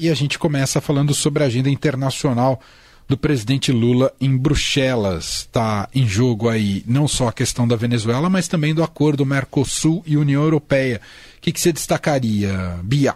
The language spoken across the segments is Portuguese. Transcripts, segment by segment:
E a gente começa falando sobre a agenda internacional do presidente Lula em Bruxelas. Está em jogo aí não só a questão da Venezuela, mas também do acordo Mercosul e União Europeia. O que, que você destacaria, Bia?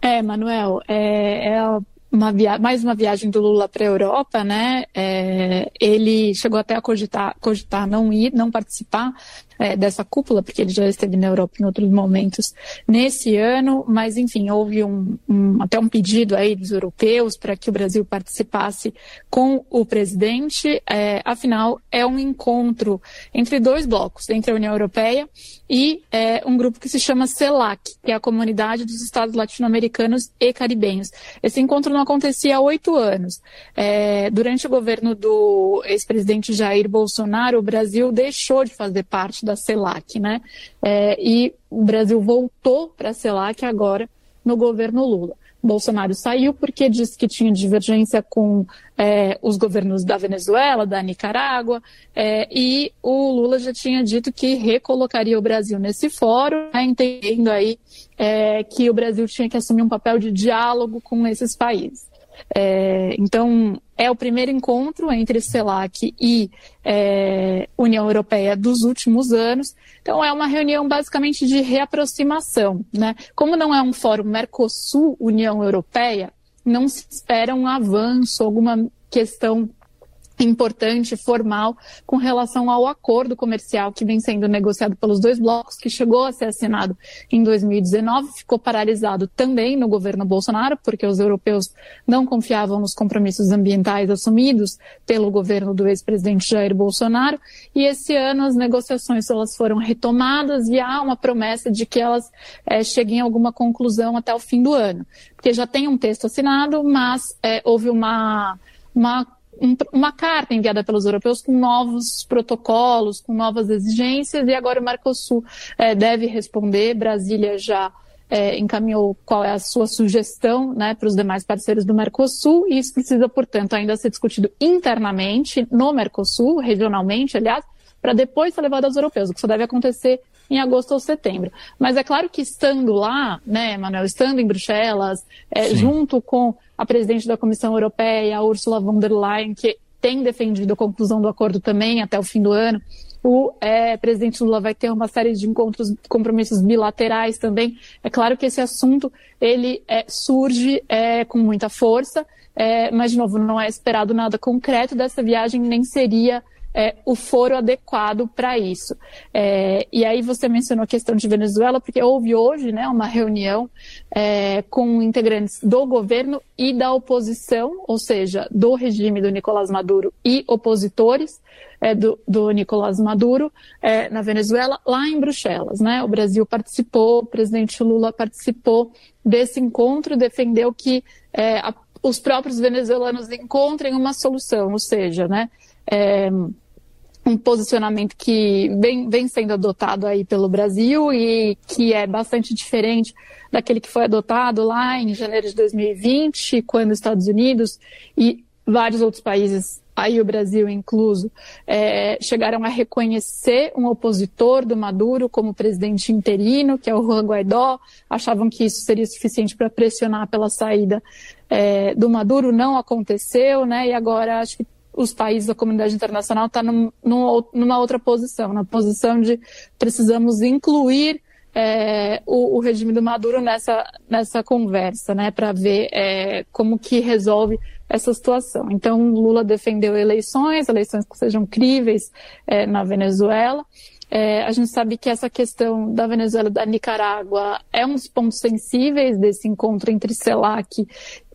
É, Manuel, é, é uma mais uma viagem do Lula para a Europa, né? É, ele chegou até a cogitar, cogitar não ir, não participar é, dessa cúpula, porque ele já esteve na Europa em outros momentos nesse ano, mas enfim, houve um, um até um pedido aí dos europeus para que o Brasil participasse com o presidente. É, afinal, é um encontro entre dois blocos, entre a União Europeia e é, um grupo que se chama CELAC, que é a Comunidade dos Estados Latino-Americanos e Caribenhos. Esse encontro não acontecia há oito anos. É, durante o governo do ex-presidente Jair Bolsonaro, o Brasil deixou de fazer parte da CELAC, né? É, e o Brasil voltou para a CELAC agora no governo Lula. Bolsonaro saiu porque disse que tinha divergência com é, os governos da Venezuela, da Nicarágua, é, e o Lula já tinha dito que recolocaria o Brasil nesse fórum, né, entendendo aí é, que o Brasil tinha que assumir um papel de diálogo com esses países. É, então, é o primeiro encontro entre CELAC e é, União Europeia dos últimos anos. Então, é uma reunião basicamente de reaproximação. Né? Como não é um fórum Mercosul-União Europeia, não se espera um avanço, alguma questão importante, formal, com relação ao acordo comercial que vem sendo negociado pelos dois blocos, que chegou a ser assinado em 2019, ficou paralisado também no governo Bolsonaro, porque os europeus não confiavam nos compromissos ambientais assumidos pelo governo do ex-presidente Jair Bolsonaro, e esse ano as negociações elas foram retomadas e há uma promessa de que elas é, cheguem a alguma conclusão até o fim do ano, porque já tem um texto assinado, mas é, houve uma uma uma carta enviada pelos europeus com novos protocolos, com novas exigências, e agora o Mercosul é, deve responder. Brasília já é, encaminhou qual é a sua sugestão né, para os demais parceiros do Mercosul, e isso precisa, portanto, ainda ser discutido internamente no Mercosul, regionalmente, aliás, para depois ser levado aos europeus, o que só deve acontecer em agosto ou setembro. Mas é claro que estando lá, né, Manuel, estando em Bruxelas, é, junto com a presidente da Comissão Europeia, a Ursula von der Leyen, que tem defendido a conclusão do acordo também até o fim do ano, o é, presidente Lula vai ter uma série de encontros, compromissos bilaterais também. É claro que esse assunto ele é, surge é, com muita força, é, mas de novo não é esperado nada concreto dessa viagem, nem seria é, o foro adequado para isso. É, e aí você mencionou a questão de Venezuela, porque houve hoje né, uma reunião é, com integrantes do governo e da oposição, ou seja, do regime do Nicolás Maduro e opositores é, do, do Nicolás Maduro é, na Venezuela, lá em Bruxelas. Né? O Brasil participou, o presidente Lula participou desse encontro, defendeu que é, a, os próprios venezuelanos encontrem uma solução, ou seja, né, é, um posicionamento que vem, vem sendo adotado aí pelo Brasil e que é bastante diferente daquele que foi adotado lá em janeiro de 2020, quando os Estados Unidos e vários outros países, aí o Brasil incluso, é, chegaram a reconhecer um opositor do Maduro como presidente interino, que é o Juan Guaidó, achavam que isso seria suficiente para pressionar pela saída é, do Maduro, não aconteceu, né? E agora acho que os países da comunidade internacional estão tá num, numa outra posição, na posição de precisamos incluir é, o, o, regime do Maduro nessa, nessa conversa, né, para ver é, como que resolve essa situação. Então, Lula defendeu eleições, eleições que sejam críveis é, na Venezuela. É, a gente sabe que essa questão da Venezuela da Nicarágua é um dos pontos sensíveis desse encontro entre CELAC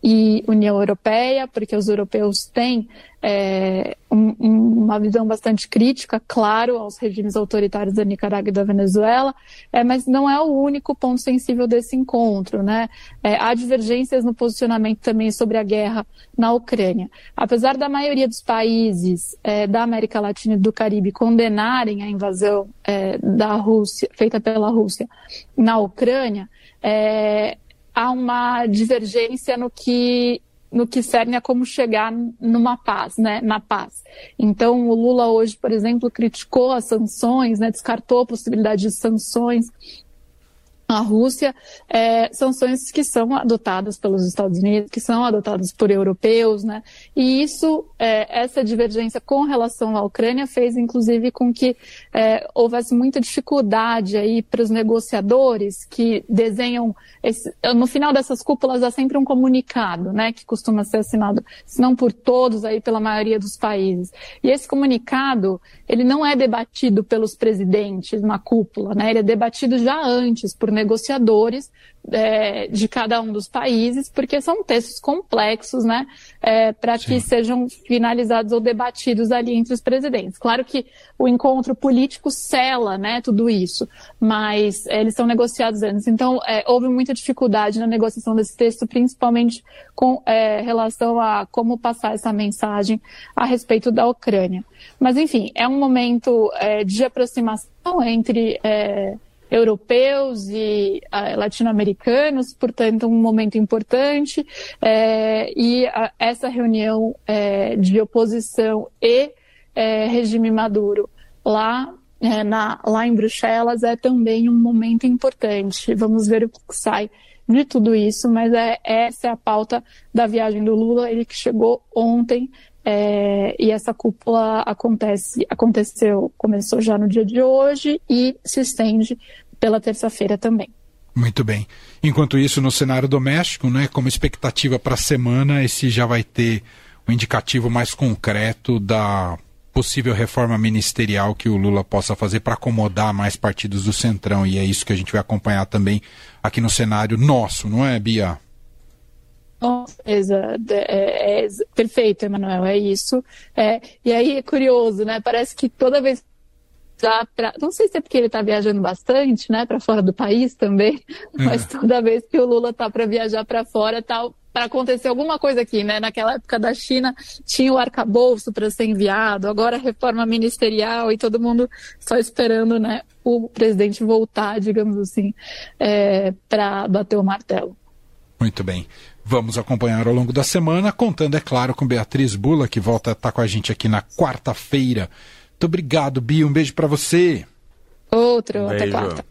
e União Europeia, porque os europeus têm é, um, uma visão bastante crítica, claro, aos regimes autoritários da Nicarágua e da Venezuela, é, mas não é o único ponto sensível desse encontro. Né? É, há divergências no posicionamento também sobre a guerra na Ucrânia. Apesar da maioria dos países é, da América Latina e do Caribe condenarem a invasão é, da Rússia, feita pela Rússia na Ucrânia, é, há uma divergência no que no que cerne a como chegar numa paz, né, na paz. Então, o Lula hoje, por exemplo, criticou as sanções, né, descartou a possibilidade de sanções a Rússia, é, sanções que são adotadas pelos Estados Unidos, que são adotadas por europeus, né? E isso, é, essa divergência com relação à Ucrânia fez, inclusive, com que é, houvesse muita dificuldade aí para os negociadores que desenham, esse, no final dessas cúpulas há sempre um comunicado, né? Que costuma ser assinado, se não por todos, aí pela maioria dos países. E esse comunicado, ele não é debatido pelos presidentes na cúpula, né? Ele é debatido já antes por negociadores é, de cada um dos países, porque são textos complexos, né, é, para que sejam finalizados ou debatidos ali entre os presidentes. Claro que o encontro político cela, né, tudo isso, mas é, eles são negociados antes. Então, é, houve muita dificuldade na negociação desse texto, principalmente com é, relação a como passar essa mensagem a respeito da Ucrânia. Mas, enfim, é um momento é, de aproximação entre europeus e uh, latino-americanos, portanto, um momento importante. É, e a, essa reunião é, de oposição e é, regime Maduro lá, é, na, lá em Bruxelas é também um momento importante. Vamos ver o que sai de tudo isso, mas é, essa é a pauta da viagem do Lula, ele que chegou ontem é, e essa cúpula acontece, aconteceu, começou já no dia de hoje e se estende pela terça-feira também. Muito bem. Enquanto isso, no cenário doméstico, né, como expectativa para a semana, esse já vai ter um indicativo mais concreto da possível reforma ministerial que o Lula possa fazer para acomodar mais partidos do Centrão. E é isso que a gente vai acompanhar também aqui no cenário nosso, não é, Bia? Com certeza, é, é, perfeito, Emanuel, é isso. É, e aí é curioso, né? Parece que toda vez pra, não sei se é porque ele está viajando bastante, né, para fora do país também, é. mas toda vez que o Lula tá para viajar para fora, tá para acontecer alguma coisa aqui, né? Naquela época da China tinha o arcabouço para ser enviado, agora a reforma ministerial e todo mundo só esperando, né, o presidente voltar, digamos assim, é, para bater o martelo. Muito bem. Vamos acompanhar ao longo da semana, contando, é claro, com Beatriz Bula, que volta a estar com a gente aqui na quarta-feira. Muito obrigado, Bia. Um beijo para você. Outro, um até quarta.